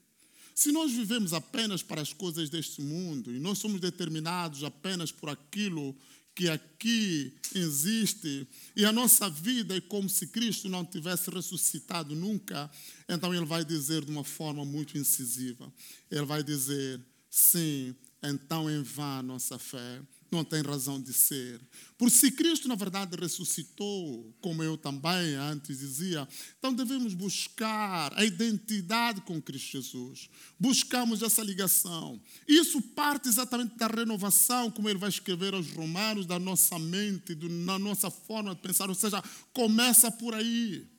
Se nós vivemos apenas para as coisas deste mundo e nós somos determinados apenas por aquilo que aqui existe e a nossa vida é como se Cristo não tivesse ressuscitado nunca, então ele vai dizer de uma forma muito incisiva. Ele vai dizer: sim, então em vão a nossa fé não tem razão de ser. Por se Cristo, na verdade, ressuscitou, como eu também antes dizia, então devemos buscar a identidade com Cristo Jesus. Buscamos essa ligação. Isso parte exatamente da renovação, como ele vai escrever aos Romanos, da nossa mente, da nossa forma de pensar, ou seja, começa por aí.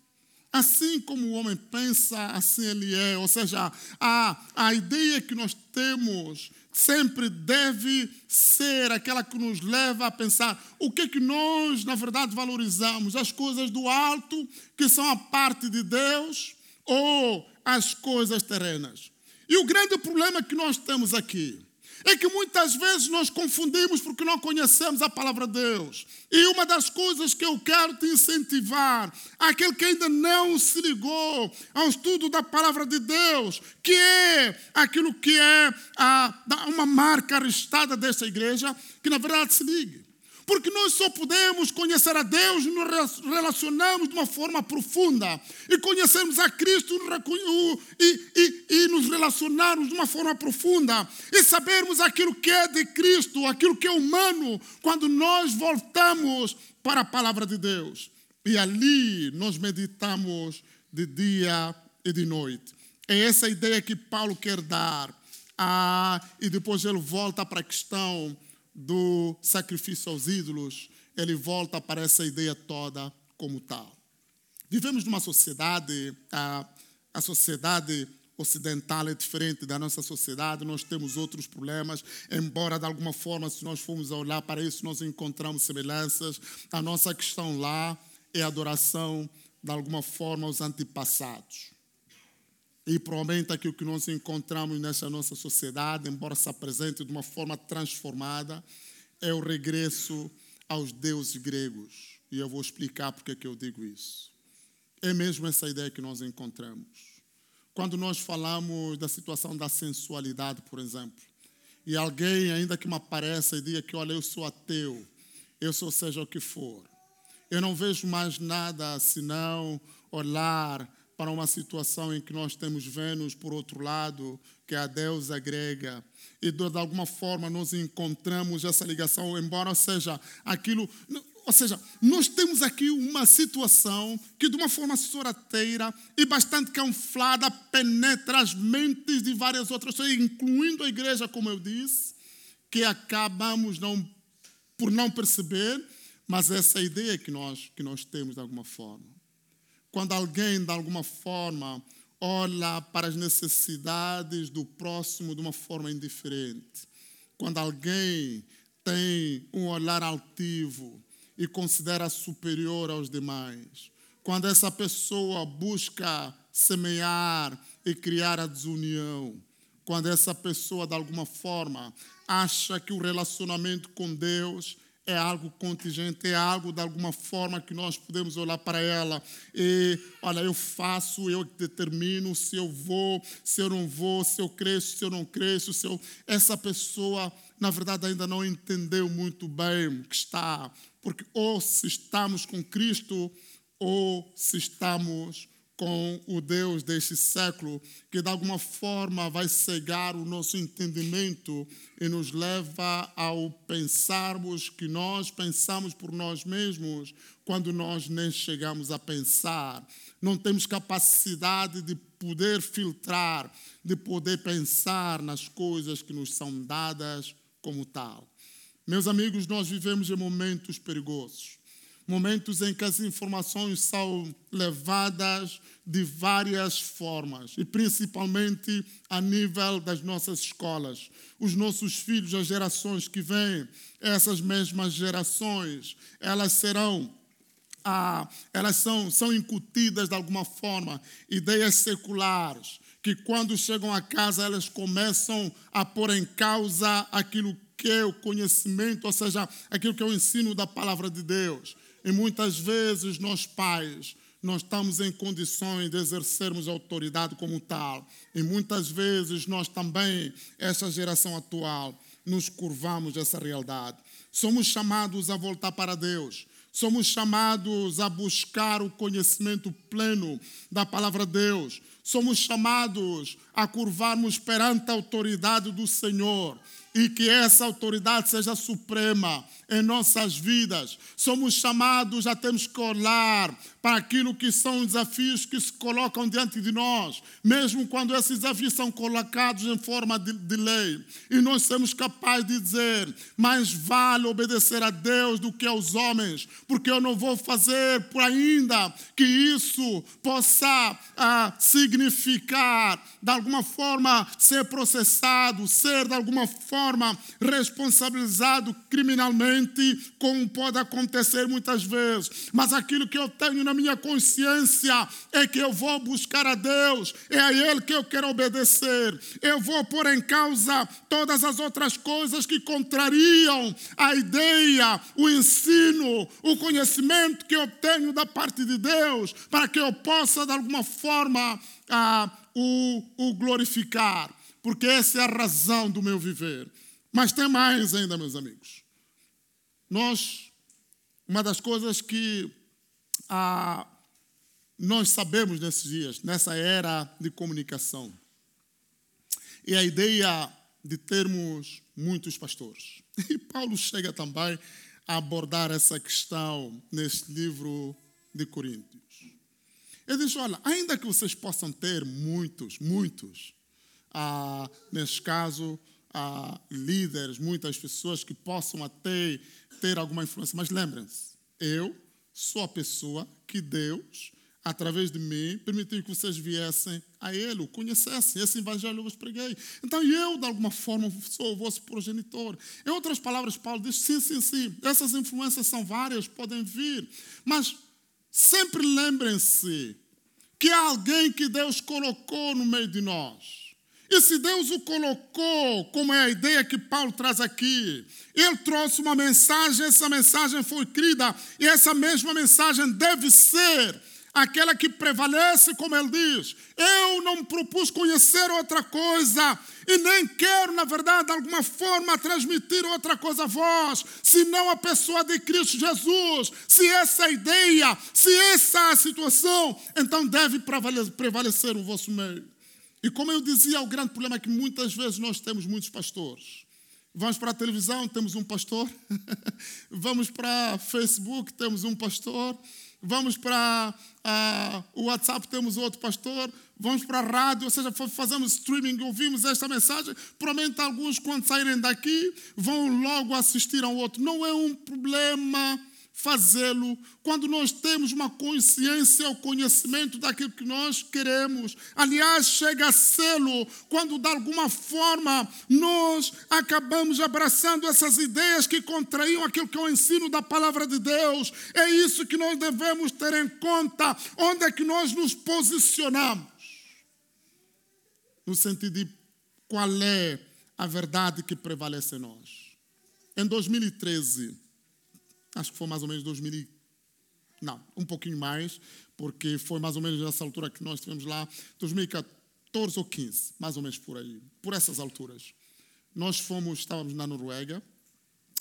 Assim como o homem pensa, assim ele é. Ou seja, a, a ideia que nós temos sempre deve ser aquela que nos leva a pensar o que é que nós, na verdade, valorizamos: as coisas do alto, que são a parte de Deus, ou as coisas terrenas. E o grande problema que nós temos aqui é que muitas vezes nós confundimos porque não conhecemos a palavra de Deus. E uma das coisas que eu quero te incentivar, aquele que ainda não se ligou ao estudo da palavra de Deus, que é aquilo que é a, uma marca arrestada dessa igreja, que na verdade se ligue. Porque nós só podemos conhecer a Deus nos relacionamos de uma forma profunda. E conhecermos a Cristo e, e, e, nos relacionarmos de uma forma profunda. E sabermos aquilo que é de Cristo, aquilo que é humano, quando nós voltamos para a palavra de Deus. E ali nós meditamos de dia e de noite. É essa ideia que Paulo quer dar. Ah, e depois ele volta para a questão do sacrifício aos ídolos, ele volta para essa ideia toda como tal. Vivemos numa sociedade, a, a sociedade ocidental é diferente da nossa sociedade, nós temos outros problemas, embora de alguma forma, se nós formos olhar para isso, nós encontramos semelhanças. A nossa questão lá é a adoração, de alguma forma, aos antepassados. E provavelmente aquilo que nós encontramos nessa nossa sociedade, embora se apresente de uma forma transformada, é o regresso aos deuses gregos. E eu vou explicar porque é que eu digo isso. É mesmo essa ideia que nós encontramos. Quando nós falamos da situação da sensualidade, por exemplo, e alguém ainda que me apareça e diga que, olha, eu sou ateu, eu sou seja o que for, eu não vejo mais nada senão olhar para uma situação em que nós temos Vênus, por outro lado, que é a deusa grega, e de alguma forma nós encontramos essa ligação, embora seja aquilo. Ou seja, nós temos aqui uma situação que, de uma forma sorrateira e bastante camuflada, penetra as mentes de várias outras pessoas, incluindo a igreja, como eu disse, que acabamos não, por não perceber, mas essa ideia que nós, que nós temos de alguma forma. Quando alguém, de alguma forma, olha para as necessidades do próximo de uma forma indiferente. Quando alguém tem um olhar altivo e considera superior aos demais. Quando essa pessoa busca semear e criar a desunião. Quando essa pessoa, de alguma forma, acha que o relacionamento com Deus é algo contingente, é algo de alguma forma que nós podemos olhar para ela e, olha, eu faço, eu determino se eu vou, se eu não vou, se eu cresço, se eu não cresço, se eu... essa pessoa, na verdade, ainda não entendeu muito bem o que está, porque ou se estamos com Cristo ou se estamos com o Deus deste século, que de alguma forma vai cegar o nosso entendimento e nos leva ao pensarmos que nós pensamos por nós mesmos, quando nós nem chegamos a pensar. Não temos capacidade de poder filtrar, de poder pensar nas coisas que nos são dadas como tal. Meus amigos, nós vivemos em momentos perigosos momentos em que as informações são levadas de várias formas, e principalmente a nível das nossas escolas. Os nossos filhos, as gerações que vêm, essas mesmas gerações, elas serão ah, elas são, são incutidas de alguma forma ideias seculares, que quando chegam a casa elas começam a pôr em causa aquilo que é o conhecimento, ou seja, aquilo que é o ensino da palavra de Deus. E muitas vezes nós pais não estamos em condições de exercermos autoridade como tal. E muitas vezes nós também, essa geração atual, nos curvamos essa realidade. Somos chamados a voltar para Deus. Somos chamados a buscar o conhecimento pleno da palavra de Deus. Somos chamados a curvarmos perante a autoridade do Senhor e que essa autoridade seja suprema em nossas vidas. Somos chamados a termos que olhar para aquilo que são os desafios que se colocam diante de nós, mesmo quando esses desafios são colocados em forma de, de lei. E nós somos capazes de dizer: mais vale obedecer a Deus do que aos homens, porque eu não vou fazer por ainda que isso possa ah, significar, de alguma forma, ser processado, ser de alguma forma responsabilizado criminalmente, como pode acontecer muitas vezes. Mas aquilo que eu tenho na minha consciência é que eu vou buscar a Deus, é a Ele que eu quero obedecer. Eu vou pôr em causa todas as outras coisas que contrariam a ideia, o ensino, o conhecimento que eu tenho da parte de Deus, para que eu possa, de alguma forma, ah, o, o glorificar, porque essa é a razão do meu viver. Mas tem mais ainda, meus amigos. Nós, uma das coisas que ah, nós sabemos nesses dias, nessa era de comunicação, é a ideia de termos muitos pastores. E Paulo chega também a abordar essa questão neste livro de Coríntios. Ele diz: olha, ainda que vocês possam ter muitos, muitos, ah, neste caso, ah, líderes, muitas pessoas que possam até ter alguma influência, mas lembrem-se, eu sou a pessoa que Deus, através de mim, permitiu que vocês viessem a Ele, o conhecessem. Esse evangelho eu vos preguei. Então eu, de alguma forma, sou o vosso progenitor. Em outras palavras, Paulo diz: sim, sim, sim, essas influências são várias, podem vir, mas sempre lembrem-se que há alguém que Deus colocou no meio de nós e se Deus o colocou, como é a ideia que Paulo traz aqui, ele trouxe uma mensagem, essa mensagem foi crida, e essa mesma mensagem deve ser aquela que prevalece, como ele diz. Eu não propus conhecer outra coisa, e nem quero, na verdade, de alguma forma, transmitir outra coisa a vós, senão a pessoa de Cristo Jesus. Se essa é ideia, se essa é situação, então deve prevalecer o vosso meio. E como eu dizia, o grande problema é que muitas vezes nós temos muitos pastores. Vamos para a televisão, temos um pastor. Vamos para Facebook, temos um pastor. Vamos para uh, o WhatsApp, temos outro pastor. Vamos para a rádio, ou seja, fazemos streaming, ouvimos esta mensagem. Provavelmente alguns, quando saírem daqui, vão logo assistir ao outro. Não é um problema fazê-lo quando nós temos uma consciência, o conhecimento daquilo que nós queremos. Aliás, chega a sê-lo quando, de alguma forma, nós acabamos abraçando essas ideias que contraíam aquilo que é o ensino da palavra de Deus. É isso que nós devemos ter em conta. Onde é que nós nos posicionamos? No sentido de qual é a verdade que prevalece em nós. Em 2013, acho que foi mais ou menos 2000, não, um pouquinho mais, porque foi mais ou menos nessa altura que nós estivemos lá, 2014 ou 15, mais ou menos por aí, por essas alturas. Nós fomos, estávamos na Noruega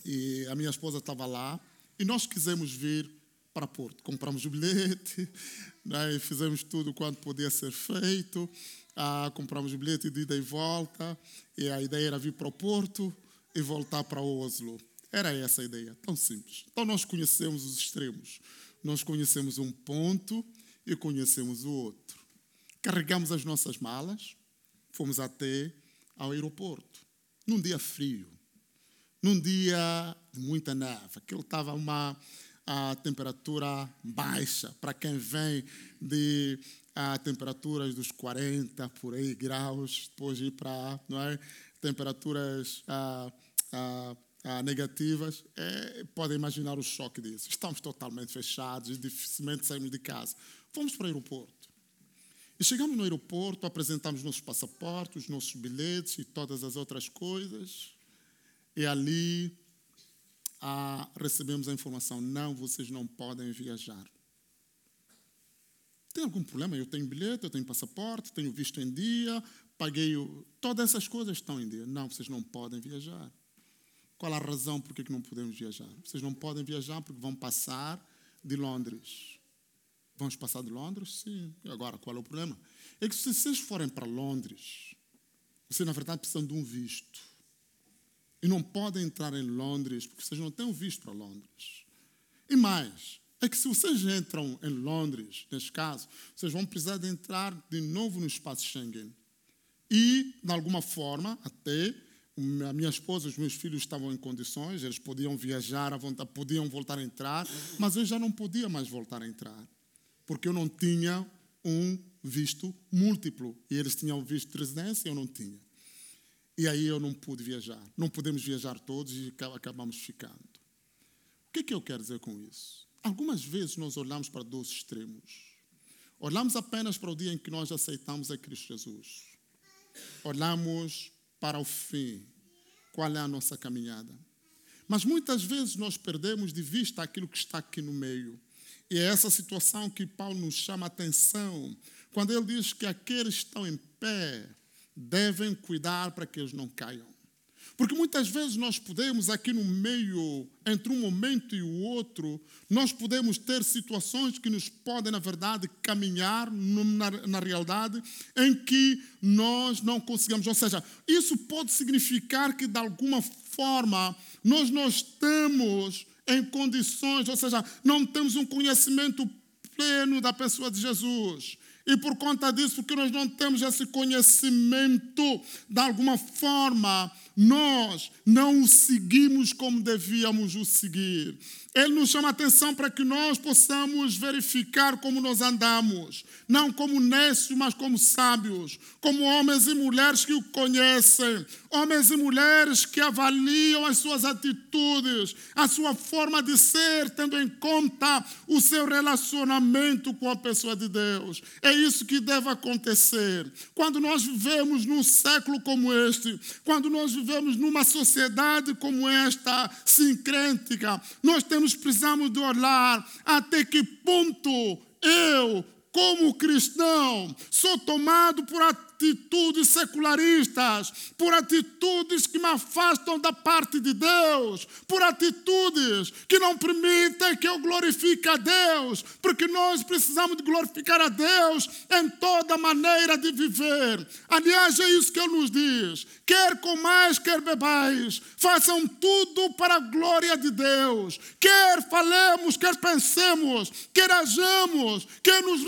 e a minha esposa estava lá e nós quisemos vir para Porto. Compramos o bilhete, né, fizemos tudo quanto podia ser feito, ah, compramos o bilhete de ida e volta e a ideia era vir para o Porto e voltar para Oslo. Era essa a ideia, tão simples. Então nós conhecemos os extremos. Nós conhecemos um ponto e conhecemos o outro. Carregamos as nossas malas, fomos até ao aeroporto, num dia frio, num dia de muita neve. Aquilo estava uma a temperatura baixa, para quem vem de a temperaturas dos 40 por aí graus, depois ir para não é, temperaturas a, a ah, negativas, é, podem imaginar o choque disso. Estamos totalmente fechados dificilmente saímos de casa. Fomos para o aeroporto. E chegamos no aeroporto, apresentamos nossos passaportes, nossos bilhetes e todas as outras coisas. E ali ah, recebemos a informação: não, vocês não podem viajar. Tem algum problema? Eu tenho bilhete, eu tenho passaporte, tenho visto em dia, paguei. O... Todas essas coisas estão em dia. Não, vocês não podem viajar. Qual a razão por que não podemos viajar? Vocês não podem viajar porque vão passar de Londres. Vamos passar de Londres? Sim. E agora, qual é o problema? É que se vocês forem para Londres, vocês, na verdade, precisam de um visto. E não podem entrar em Londres porque vocês não têm um visto para Londres. E mais, é que se vocês entram em Londres, neste caso, vocês vão precisar de entrar de novo no espaço Schengen. E, de alguma forma, até a minha esposa, os meus filhos estavam em condições, eles podiam viajar à vontade, podiam voltar a entrar, mas eu já não podia mais voltar a entrar, porque eu não tinha um visto múltiplo. E eles tinham visto de residência eu não tinha. E aí eu não pude viajar. Não podemos viajar todos e acabamos ficando. O que, é que eu quero dizer com isso? Algumas vezes nós olhamos para dois extremos. Olhamos apenas para o dia em que nós aceitamos a Cristo Jesus. Olhamos para o fim. Qual é a nossa caminhada? Mas muitas vezes nós perdemos de vista aquilo que está aqui no meio. E é essa situação que Paulo nos chama a atenção quando ele diz que aqueles que estão em pé devem cuidar para que eles não caiam. Porque muitas vezes nós podemos, aqui no meio, entre um momento e o outro, nós podemos ter situações que nos podem, na verdade, caminhar na, na realidade em que nós não conseguimos. Ou seja, isso pode significar que, de alguma forma, nós não estamos em condições, ou seja, não temos um conhecimento pleno da pessoa de Jesus. E por conta disso, porque nós não temos esse conhecimento, de alguma forma, nós não o seguimos como devíamos o seguir. Ele nos chama a atenção para que nós possamos verificar como nós andamos, não como nécios, mas como sábios, como homens e mulheres que o conhecem, homens e mulheres que avaliam as suas atitudes, a sua forma de ser, tendo em conta o seu relacionamento com a pessoa de Deus. É isso que deve acontecer. Quando nós vivemos num século como este, quando nós vivemos numa sociedade como esta, sincrêtica, nós temos precisamos de olhar até que ponto eu, como cristão, sou tomado por atitudes secularistas, por atitudes que me afastam da parte de Deus, por atitudes que não permitem que eu glorifique a Deus, porque nós precisamos de glorificar a Deus em toda maneira de viver. Aliás, é isso que Ele nos diz: quer comais, quer bebais, façam tudo para a glória de Deus. Quer falemos, quer pensemos, quer ajamos, quer nos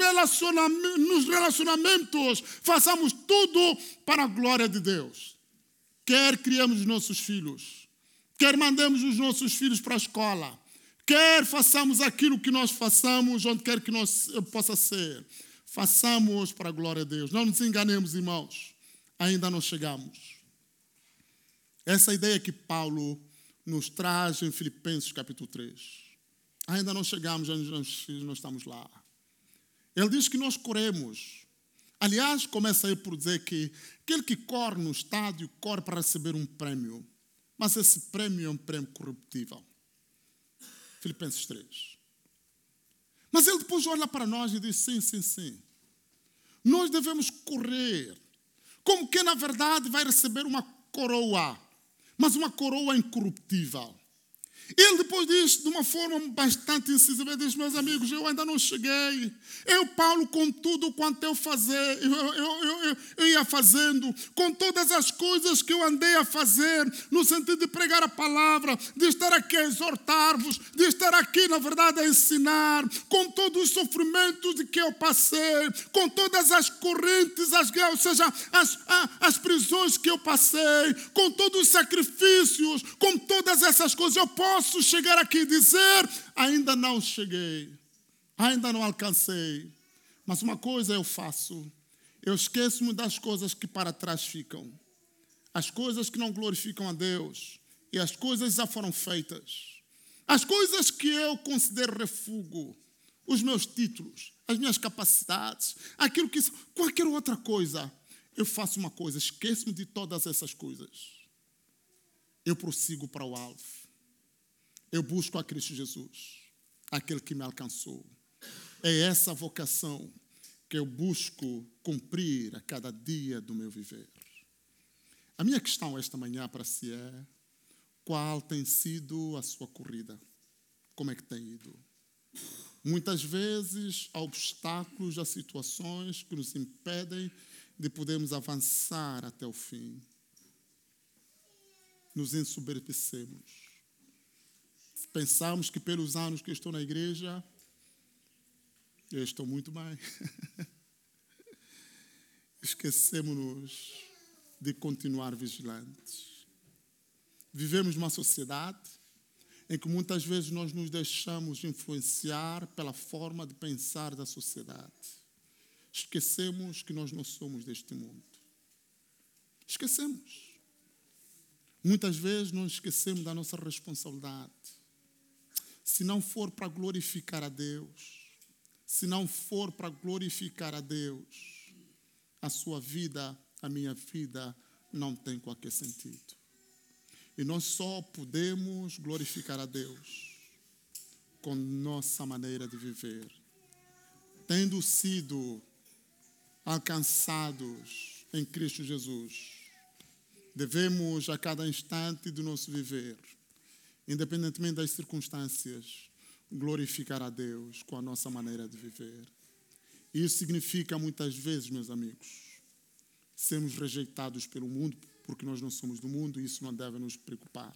relacionamentos, façamos tudo para a glória de Deus. Quer criamos os nossos filhos, quer mandemos os nossos filhos para a escola, quer façamos aquilo que nós façamos, onde quer que nós eh, possa ser, façamos para a glória de Deus. Não nos enganemos, irmãos, ainda não chegamos. Essa ideia que Paulo nos traz em Filipenses capítulo 3. Ainda não chegamos, ainda não estamos lá. Ele diz que nós corremos, Aliás, começa aí por dizer que aquele que corre no estádio corre para receber um prêmio, mas esse prêmio é um prêmio corruptível. Filipenses 3. Mas ele depois olha para nós e diz: sim, sim, sim. Nós devemos correr, como que na verdade vai receber uma coroa, mas uma coroa incorruptível. Ele depois diz de uma forma bastante incisiva, diz, meus amigos, eu ainda não cheguei. Eu, Paulo, com tudo quanto eu fazer, eu, eu, eu, eu, ia fazendo, com todas as coisas que eu andei a fazer, no sentido de pregar a palavra, de estar aqui a exortar-vos, de estar aqui, na verdade, a ensinar, com todos os sofrimentos que eu passei, com todas as correntes, as, ou seja, as, as prisões que eu passei, com todos os sacrifícios, com todas essas coisas, eu posso posso chegar aqui e dizer: ainda não cheguei, ainda não alcancei. Mas uma coisa eu faço: eu esqueço-me das coisas que para trás ficam, as coisas que não glorificam a Deus, e as coisas já foram feitas. As coisas que eu considero refúgio, os meus títulos, as minhas capacidades, aquilo que qualquer outra coisa. Eu faço uma coisa, esqueço-me de todas essas coisas. Eu prossigo para o alvo. Eu busco a Cristo Jesus, aquele que me alcançou. É essa vocação que eu busco cumprir a cada dia do meu viver. A minha questão esta manhã para si é: qual tem sido a sua corrida? Como é que tem ido? Muitas vezes há obstáculos, há situações que nos impedem de podermos avançar até o fim. Nos ensoberbecemos. Pensamos que pelos anos que estou na igreja, eu estou muito bem. Esquecemos-nos de continuar vigilantes. Vivemos numa sociedade em que muitas vezes nós nos deixamos influenciar pela forma de pensar da sociedade. Esquecemos que nós não somos deste mundo. Esquecemos. Muitas vezes nós esquecemos da nossa responsabilidade. Se não for para glorificar a Deus, se não for para glorificar a Deus, a sua vida, a minha vida, não tem qualquer sentido. E nós só podemos glorificar a Deus com nossa maneira de viver. Tendo sido alcançados em Cristo Jesus, devemos a cada instante do nosso viver, independentemente das circunstâncias, glorificar a Deus com a nossa maneira de viver. Isso significa muitas vezes, meus amigos, sermos rejeitados pelo mundo porque nós não somos do mundo e isso não deve nos preocupar.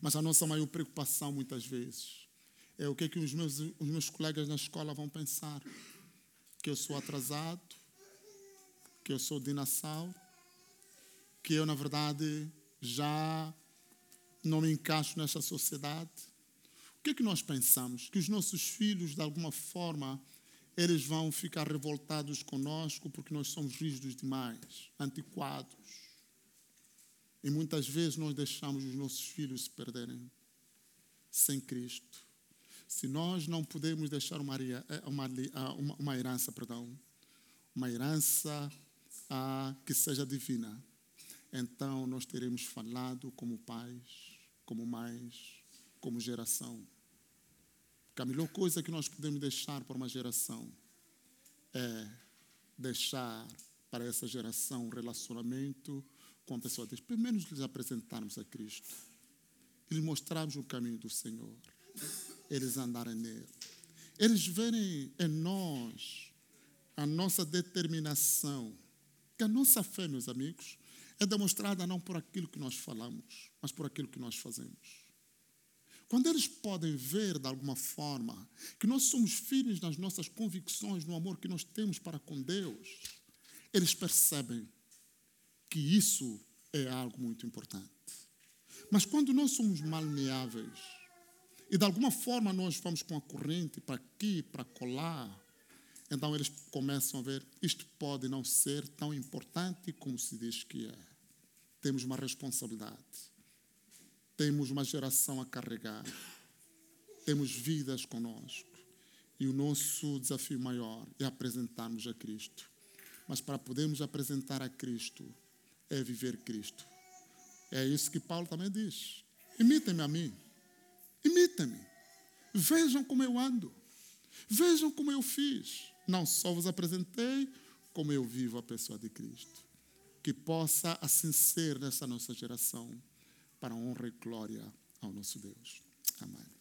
Mas a nossa maior preocupação, muitas vezes, é o que, é que os, meus, os meus colegas na escola vão pensar. Que eu sou atrasado, que eu sou dinossauro, que eu, na verdade, já não me encaixo nessa sociedade. O que é que nós pensamos? Que os nossos filhos, de alguma forma, eles vão ficar revoltados conosco porque nós somos rígidos demais, antiquados. E muitas vezes nós deixamos os nossos filhos se perderem sem Cristo. Se nós não podemos deixar uma, eh, uma, uma, uma herança, perdão, uma herança ah, que seja divina, então nós teremos falado como pais, como mães, como geração. a melhor coisa que nós podemos deixar para uma geração é deixar para essa geração um relacionamento com a pessoa. De Deus, pelo menos lhes apresentarmos a Cristo, lhes mostrarmos o caminho do Senhor, eles andarem nele, eles verem em nós a nossa determinação, que a nossa fé, meus amigos, é demonstrada não por aquilo que nós falamos, mas por aquilo que nós fazemos. Quando eles podem ver, de alguma forma, que nós somos filhos nas nossas convicções, no amor que nós temos para com Deus, eles percebem que isso é algo muito importante. Mas quando nós somos malmeáveis e de alguma forma nós vamos com a corrente para aqui, para colar, então eles começam a ver, isto pode não ser tão importante como se diz que é. Temos uma responsabilidade. Temos uma geração a carregar. Temos vidas conosco. E o nosso desafio maior é apresentarmos a Cristo. Mas para podermos apresentar a Cristo, é viver Cristo. É isso que Paulo também diz. Imitem-me a mim. Imitem-me. Vejam como eu ando. Vejam como eu fiz. Não só vos apresentei, como eu vivo a pessoa de Cristo. Que possa assim ser nessa nossa geração, para honra e glória ao nosso Deus. Amém.